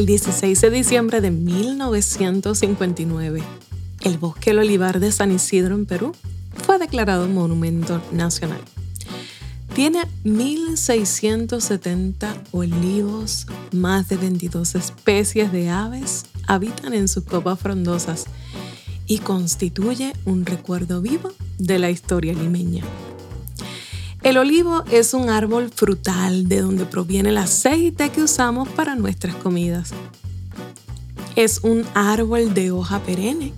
El 16 de diciembre de 1959, el bosque Olivar de San Isidro en Perú fue declarado monumento nacional. Tiene 1.670 olivos, más de 22 especies de aves habitan en sus copas frondosas y constituye un recuerdo vivo de la historia limeña. El olivo es un árbol frutal de donde proviene el aceite que usamos para nuestras comidas. Es un árbol de hoja perenne,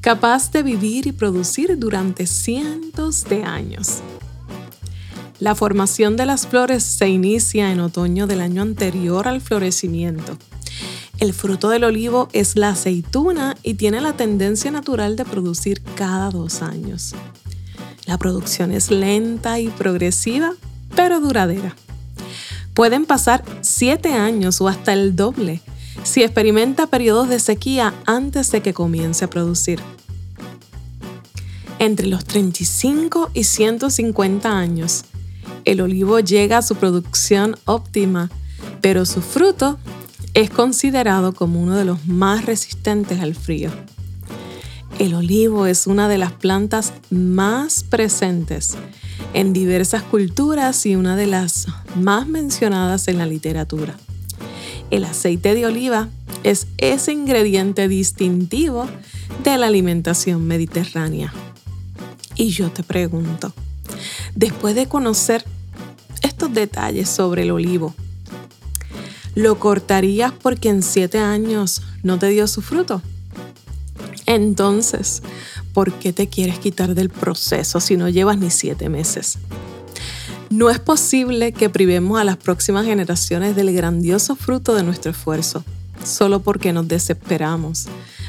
capaz de vivir y producir durante cientos de años. La formación de las flores se inicia en otoño del año anterior al florecimiento. El fruto del olivo es la aceituna y tiene la tendencia natural de producir cada dos años. La producción es lenta y progresiva, pero duradera. Pueden pasar siete años o hasta el doble si experimenta periodos de sequía antes de que comience a producir. Entre los 35 y 150 años, el olivo llega a su producción óptima, pero su fruto es considerado como uno de los más resistentes al frío. El olivo es una de las plantas más presentes en diversas culturas y una de las más mencionadas en la literatura. El aceite de oliva es ese ingrediente distintivo de la alimentación mediterránea. Y yo te pregunto, después de conocer estos detalles sobre el olivo, ¿lo cortarías porque en siete años no te dio su fruto? Entonces, ¿por qué te quieres quitar del proceso si no llevas ni siete meses? No es posible que privemos a las próximas generaciones del grandioso fruto de nuestro esfuerzo, solo porque nos desesperamos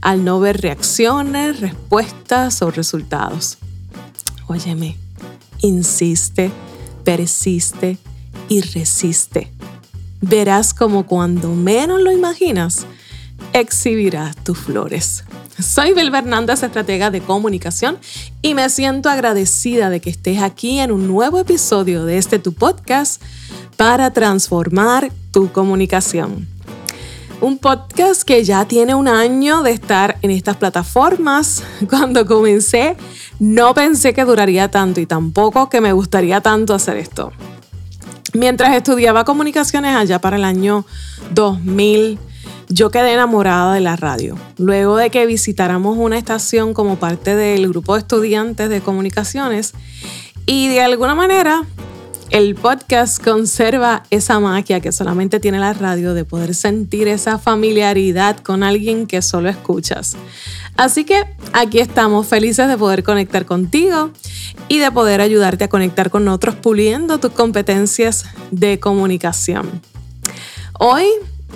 al no ver reacciones, respuestas o resultados. Óyeme, insiste, persiste y resiste. Verás como cuando menos lo imaginas, exhibirás tus flores. Soy Bel Hernández, estratega de comunicación, y me siento agradecida de que estés aquí en un nuevo episodio de este tu podcast para transformar tu comunicación. Un podcast que ya tiene un año de estar en estas plataformas. Cuando comencé, no pensé que duraría tanto y tampoco que me gustaría tanto hacer esto. Mientras estudiaba comunicaciones allá para el año 2000, yo quedé enamorada de la radio. Luego de que visitáramos una estación como parte del grupo de estudiantes de comunicaciones y de alguna manera el podcast conserva esa magia que solamente tiene la radio de poder sentir esa familiaridad con alguien que solo escuchas. Así que aquí estamos felices de poder conectar contigo y de poder ayudarte a conectar con otros puliendo tus competencias de comunicación. Hoy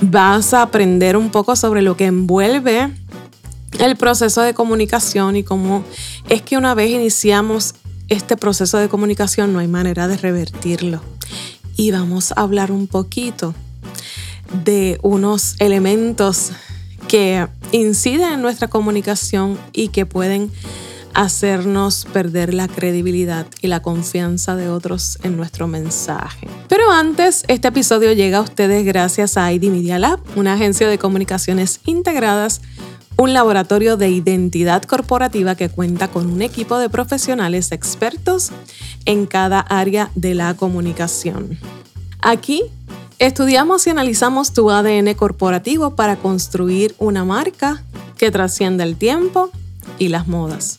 vas a aprender un poco sobre lo que envuelve el proceso de comunicación y cómo es que una vez iniciamos este proceso de comunicación no hay manera de revertirlo. Y vamos a hablar un poquito de unos elementos que inciden en nuestra comunicación y que pueden hacernos perder la credibilidad y la confianza de otros en nuestro mensaje. Pero antes, este episodio llega a ustedes gracias a ID Media Lab, una agencia de comunicaciones integradas, un laboratorio de identidad corporativa que cuenta con un equipo de profesionales expertos en cada área de la comunicación. Aquí estudiamos y analizamos tu ADN corporativo para construir una marca que trascienda el tiempo y las modas.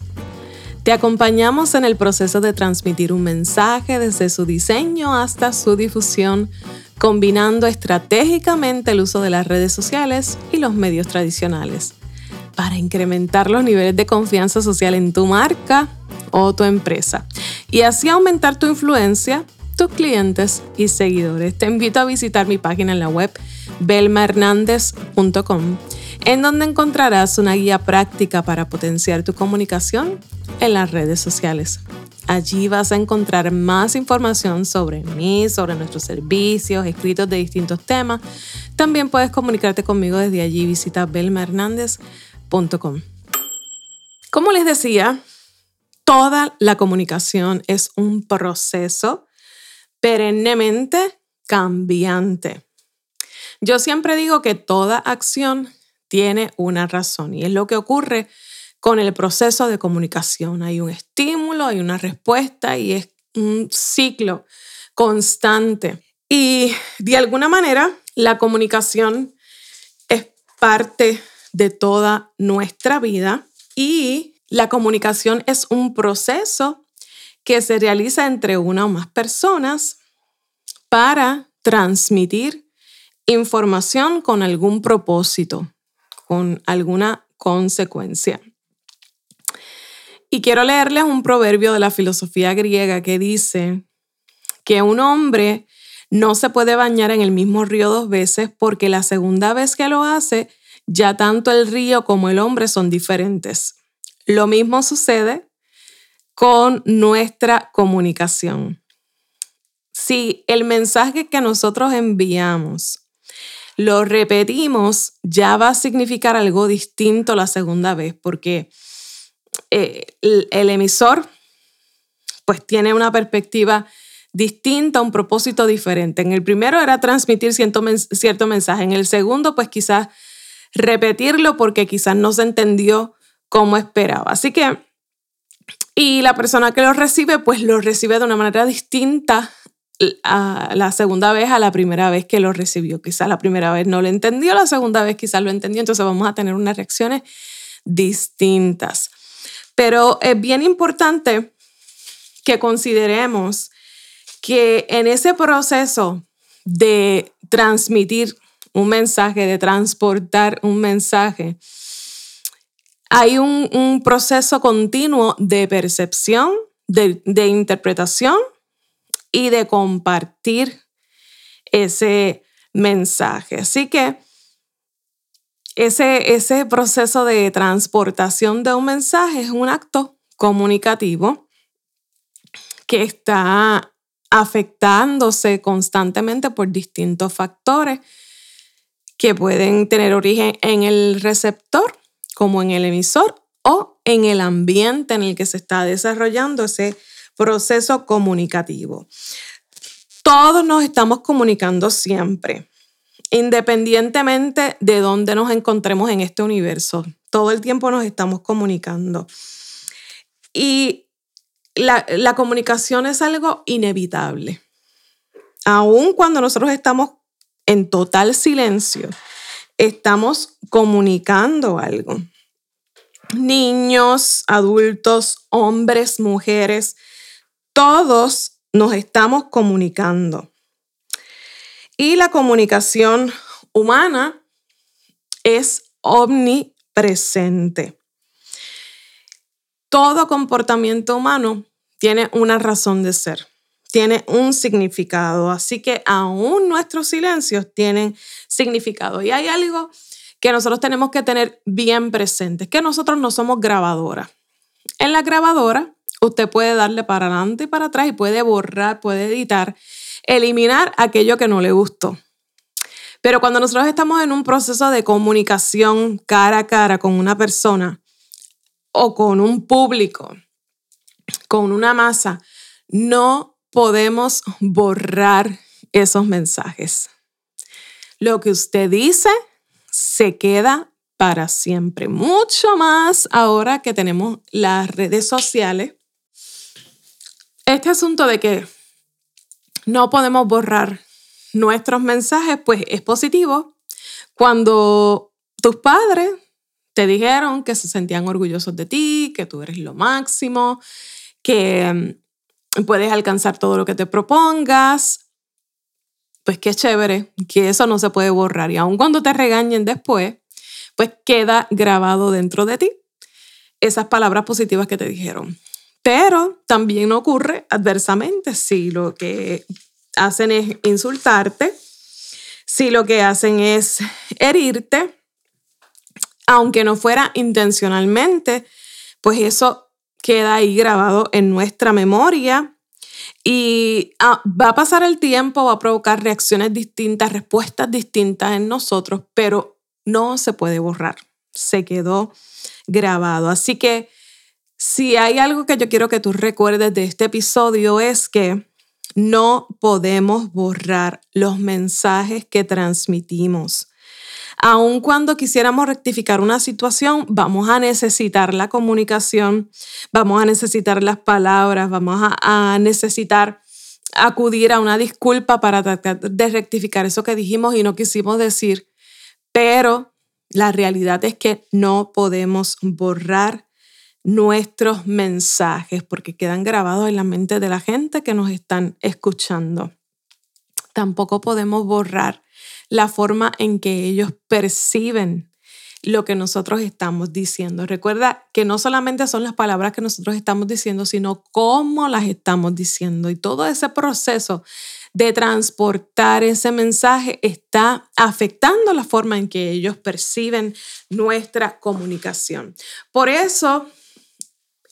Te acompañamos en el proceso de transmitir un mensaje desde su diseño hasta su difusión, combinando estratégicamente el uso de las redes sociales y los medios tradicionales. Para incrementar los niveles de confianza social en tu marca o tu empresa. Y así aumentar tu influencia, tus clientes y seguidores. Te invito a visitar mi página en la web belmahernandez.com en donde encontrarás una guía práctica para potenciar tu comunicación en las redes sociales. Allí vas a encontrar más información sobre mí, sobre nuestros servicios, escritos de distintos temas. También puedes comunicarte conmigo desde allí. Visita belmahernandez.com. Como les decía, toda la comunicación es un proceso perennemente cambiante. Yo siempre digo que toda acción tiene una razón y es lo que ocurre con el proceso de comunicación. Hay un estímulo, hay una respuesta y es un ciclo constante. Y de alguna manera la comunicación es parte de toda nuestra vida y la comunicación es un proceso que se realiza entre una o más personas para transmitir información con algún propósito, con alguna consecuencia. Y quiero leerles un proverbio de la filosofía griega que dice que un hombre no se puede bañar en el mismo río dos veces porque la segunda vez que lo hace, ya tanto el río como el hombre son diferentes. Lo mismo sucede con nuestra comunicación. Si el mensaje que nosotros enviamos lo repetimos, ya va a significar algo distinto la segunda vez, porque eh, el, emisor pues tiene una perspectiva distinta, un propósito diferente. En el primero era transmitir cierto, cierto mensaje, en el segundo pues quizás repetirlo porque quizás no se entendió como esperaba. Así que, y la persona que lo recibe pues lo recibe de una manera distinta la segunda vez a la primera vez que lo recibió. Quizás la primera vez no lo entendió, la segunda vez quizás lo entendió, entonces vamos a tener unas reacciones distintas. Pero es bien importante que consideremos que en ese proceso de transmitir un mensaje, de transportar un mensaje, hay un, proceso continuo de percepción, de, interpretación y de compartir ese mensaje. Así que ese, ese proceso de transportación de un mensaje es un acto comunicativo que está afectándose constantemente por distintos factores que pueden tener origen en el receptor como en el emisor o en el ambiente en el que se está desarrollando ese proceso comunicativo. Todos nos estamos comunicando siempre independientemente de dónde nos encontremos en este universo. Todo el tiempo nos estamos comunicando. Y la, comunicación es algo inevitable. Aun cuando nosotros estamos en total silencio, estamos comunicando algo. Niños, adultos, hombres, mujeres, todos nos estamos comunicando. Y la comunicación humana es omnipresente. Todo comportamiento humano tiene una razón de ser, tiene un significado, así que aún nuestros silencios tienen significado. Y hay algo que nosotros tenemos que tener bien presente, que nosotros no somos grabadoras. En la grabadora, usted puede darle para adelante y para atrás y puede borrar, puede editar eliminar aquello que no le gustó. Pero cuando nosotros estamos en un proceso de comunicación cara a cara con una persona o con un público, con una masa, no podemos borrar esos mensajes. Lo que usted dice se queda para siempre. Mucho más ahora que tenemos las redes sociales. Este asunto de que no podemos borrar nuestros mensajes, pues es positivo cuando tus padres te dijeron que se sentían orgullosos de ti, que tú eres lo máximo, que mm, puedes alcanzar todo lo que te propongas. Pues qué chévere, que eso no se puede borrar. Y aun cuando te regañen después, pues queda grabado dentro de ti esas palabras positivas que te dijeron. Pero también ocurre adversamente si lo que hacen es insultarte, si lo que hacen es herirte, aunque no fuera intencionalmente, pues eso queda ahí grabado en nuestra memoria y ah, va a pasar el tiempo, va a provocar reacciones distintas, respuestas distintas en nosotros, pero no se puede borrar, se quedó grabado. Así que si hay algo que yo quiero que tú recuerdes de este episodio es que No podemos borrar los mensajes que transmitimos. Aun cuando quisiéramos rectificar una situación, vamos a necesitar la comunicación, vamos a necesitar las palabras, vamos a, necesitar acudir a una disculpa para tratar de rectificar eso que dijimos y no quisimos decir. Pero la realidad es que no podemos borrar nuestros mensajes porque quedan grabados en la mente de la gente que nos están escuchando. Tampoco podemos borrar la forma en que ellos perciben lo que nosotros estamos diciendo. Recuerda que no solamente son las palabras que nosotros estamos diciendo, sino cómo las estamos diciendo. Y todo ese proceso de transportar ese mensaje está afectando la forma en que ellos perciben nuestra comunicación. Por eso,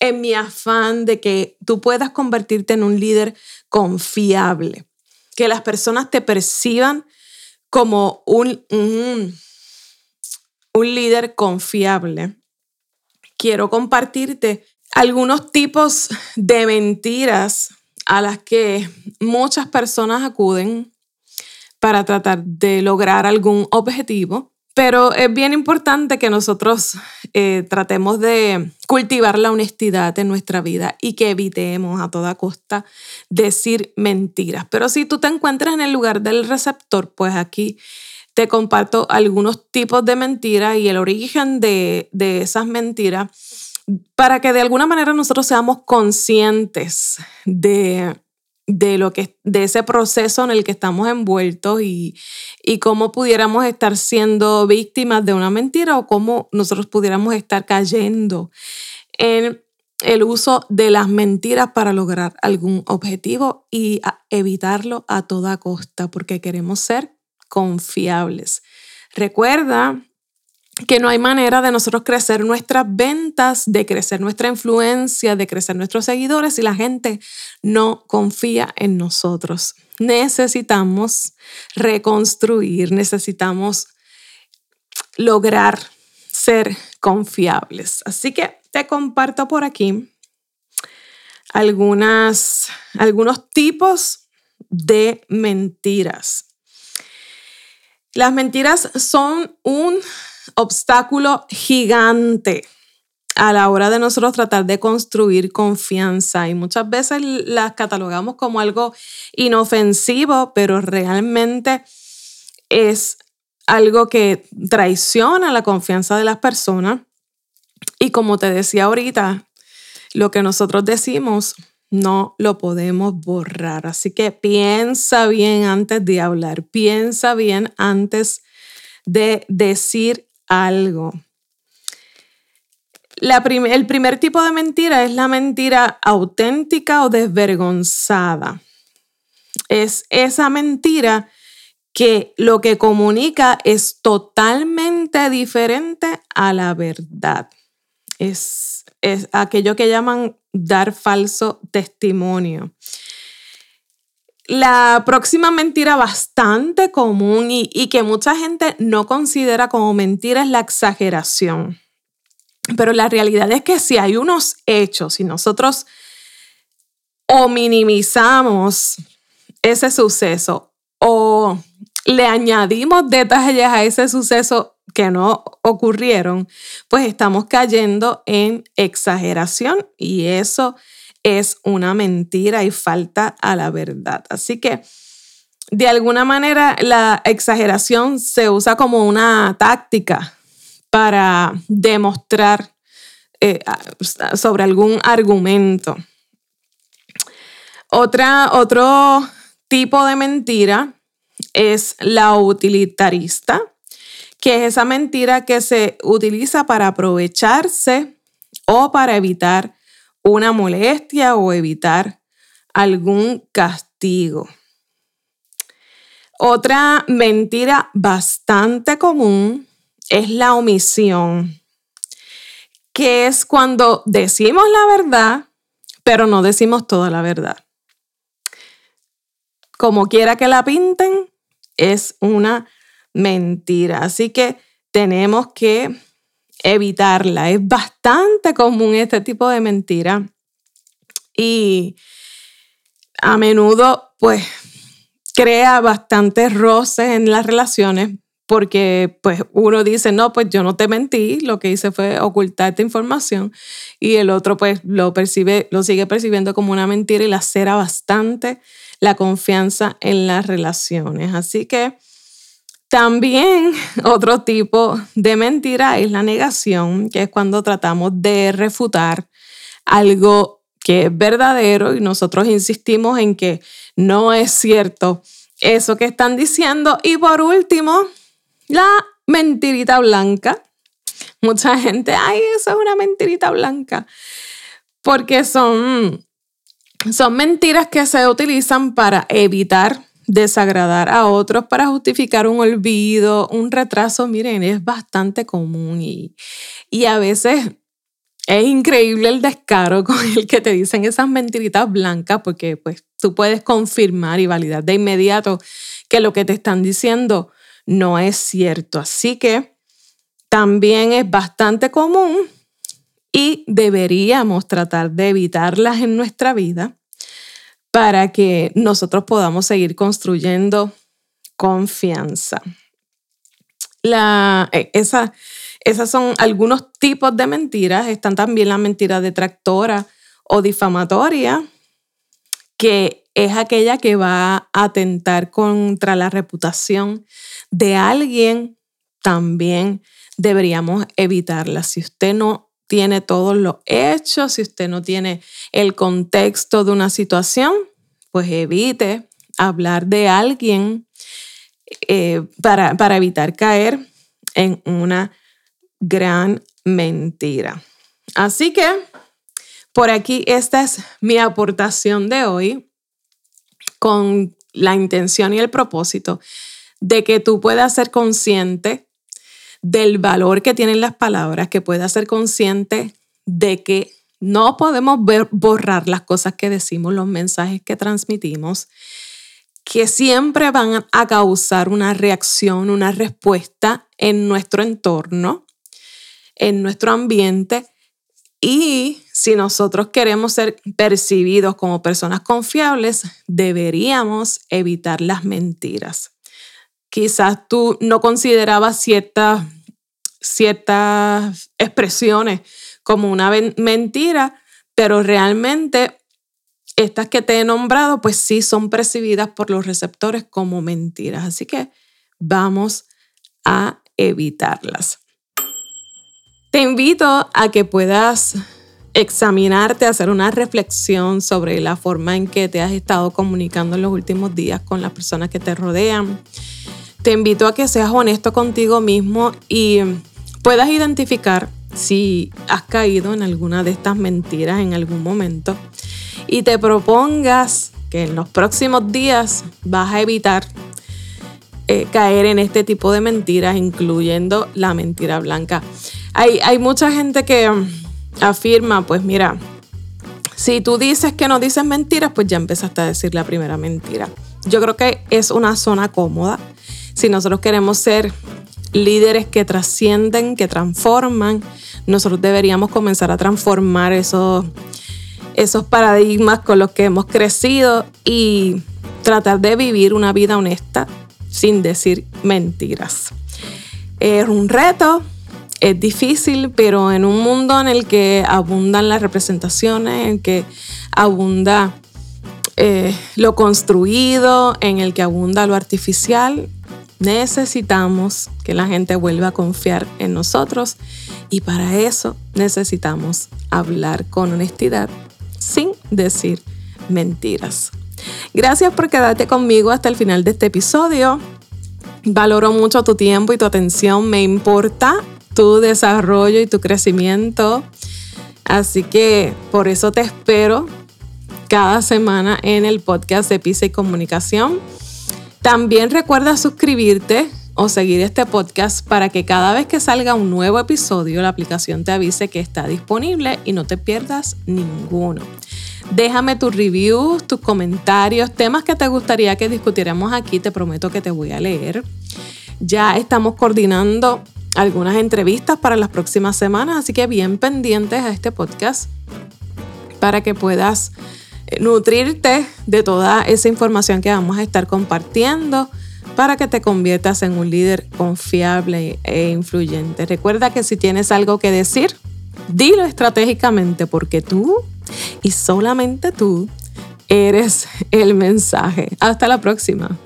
en mi afán de que tú puedas convertirte en un líder confiable, que las personas te perciban como un, un, líder confiable, quiero compartirte algunos tipos de mentiras a las que muchas personas acuden para tratar de lograr algún objetivo, pero es bien importante que nosotros eh, tratemos de cultivar la honestidad en nuestra vida y que evitemos a toda costa decir mentiras. Pero si tú te encuentras en el lugar del receptor, pues aquí te comparto algunos tipos de mentiras y el origen de, de esas mentiras para que de alguna manera nosotros seamos conscientes de, de lo que de ese proceso en el que estamos envueltos y, y cómo pudiéramos estar siendo víctimas de una mentira o cómo nosotros pudiéramos estar cayendo en el uso de las mentiras para lograr algún objetivo y evitarlo a toda costa porque queremos ser confiables. Recuerda que no hay manera de nosotros crecer nuestras ventas, de crecer nuestra influencia, de crecer nuestros seguidores si la gente no confía en nosotros. Necesitamos reconstruir, necesitamos lograr ser confiables. Así que te comparto por aquí algunas, algunos tipos de mentiras. Las mentiras son un obstáculo gigante a la hora de nosotros tratar de construir confianza y muchas veces las catalogamos como algo inofensivo, pero realmente es algo que traiciona la confianza de las personas. Y como te decía ahorita, lo que nosotros decimos no lo podemos borrar. Así que piensa bien antes de hablar, piensa bien antes de decir algo. el primer tipo de mentira es la mentira auténtica o desvergonzada. Es esa mentira que lo que comunica es totalmente diferente a la verdad. Es, es aquello que llaman dar falso testimonio. La próxima mentira bastante común y, que mucha gente no considera como mentira es la exageración. Pero la realidad es que si hay unos hechos, si nosotros o minimizamos ese suceso o le añadimos detalles a ese suceso que no ocurrieron, pues estamos cayendo en exageración y eso es una mentira y falta a la verdad. Así que, de alguna manera, la exageración se usa como una táctica para demostrar eh, sobre algún argumento. Otra, otro tipo de mentira es la utilitarista, que es esa mentira que se utiliza para aprovecharse o para evitar una molestia o evitar algún castigo. Otra mentira bastante común es la omisión, que es cuando decimos la verdad, pero no decimos toda la verdad. Como quiera que la pinten, es una mentira. Así que tenemos que evitarla. Es bastante común este tipo de mentira. Y a menudo pues crea bastantes roces en las relaciones porque pues uno dice, no, pues yo no te mentí, lo que hice fue ocultarte información y el otro pues lo percibe, lo sigue percibiendo como una mentira y lacera bastante la confianza en las relaciones. Así que también otro tipo de mentira es la negación, que es cuando tratamos de refutar algo que es verdadero y nosotros insistimos en que no es cierto eso que están diciendo. Y por último, la mentirita blanca. Mucha gente, ay, eso es una mentirita blanca. Porque son, son mentiras que se utilizan para evitar desagradar a otros, para justificar un olvido, un retraso. Miren, es bastante común y, y a veces es increíble el descaro con el que te dicen esas mentiritas blancas porque pues tú puedes confirmar y validar de inmediato que lo que te están diciendo no es cierto. Así que también es bastante común y deberíamos tratar de evitarlas en nuestra vida para que nosotros podamos seguir construyendo confianza. E, esa, esas son algunos tipos de mentiras. Están también las mentiras detractora o difamatoria, que es aquella que va a atentar contra la reputación de alguien, también deberíamos evitarla. Si usted no tiene todos los hechos, si usted no tiene el contexto de una situación, pues evite hablar de alguien eh, para, para evitar caer en una gran mentira. Así que por aquí esta es mi aportación de hoy con la intención y el propósito de que tú puedas ser consciente del valor que tienen las palabras, que puedas ser consciente de que no podemos borrar las cosas que decimos, los mensajes que transmitimos, que siempre van a causar una reacción, una respuesta en nuestro entorno, en nuestro ambiente. Y si nosotros queremos ser percibidos como personas confiables, deberíamos evitar las mentiras quizás tú no considerabas ciertas, ciertas expresiones como una mentira, pero realmente estas que te he nombrado, pues sí son percibidas por los receptores como mentiras. Así que vamos a evitarlas. Te invito a que puedas examinarte, hacer una reflexión sobre la forma en que te has estado comunicando en los últimos días con las personas que te rodean te invito a que seas honesto contigo mismo y puedas identificar si has caído en alguna de estas mentiras en algún momento y te propongas que en los próximos días vas a evitar eh, caer en este tipo de mentiras, incluyendo la mentira blanca. Hay, hay mucha gente que afirma, pues mira, si tú dices que no dices mentiras, pues ya empezaste a decir la primera mentira. Yo creo que es una zona cómoda si nosotros queremos ser líderes que trascienden, que transforman, nosotros deberíamos comenzar a transformar esos, esos paradigmas con los que hemos crecido y tratar de vivir una vida honesta sin decir mentiras. Es un reto, es difícil, pero en un mundo en el que abundan las representaciones, en que abunda eh, lo construido, en el que abunda lo artificial, necesitamos que la gente vuelva a confiar en nosotros y para eso necesitamos hablar con honestidad sin decir mentiras. Gracias por quedarte conmigo hasta el final de este episodio. Valoro mucho tu tiempo y tu atención. Me importa tu desarrollo y tu crecimiento. Así que por eso te espero cada semana en el podcast de Pisa y Comunicación. También recuerda suscribirte o seguir este podcast para que cada vez que salga un nuevo episodio la aplicación te avise que está disponible y no te pierdas ninguno. Déjame tus reviews, tus comentarios, temas que te gustaría que discutiéramos aquí, te prometo que te voy a leer. Ya estamos coordinando algunas entrevistas para las próximas semanas, así que bien pendientes a este podcast para que puedas nutrirte de toda esa información que vamos a estar compartiendo para que te conviertas en un líder confiable e influyente. Recuerda que si tienes algo que decir, dilo estratégicamente porque tú y solamente tú eres el mensaje. Hasta la próxima.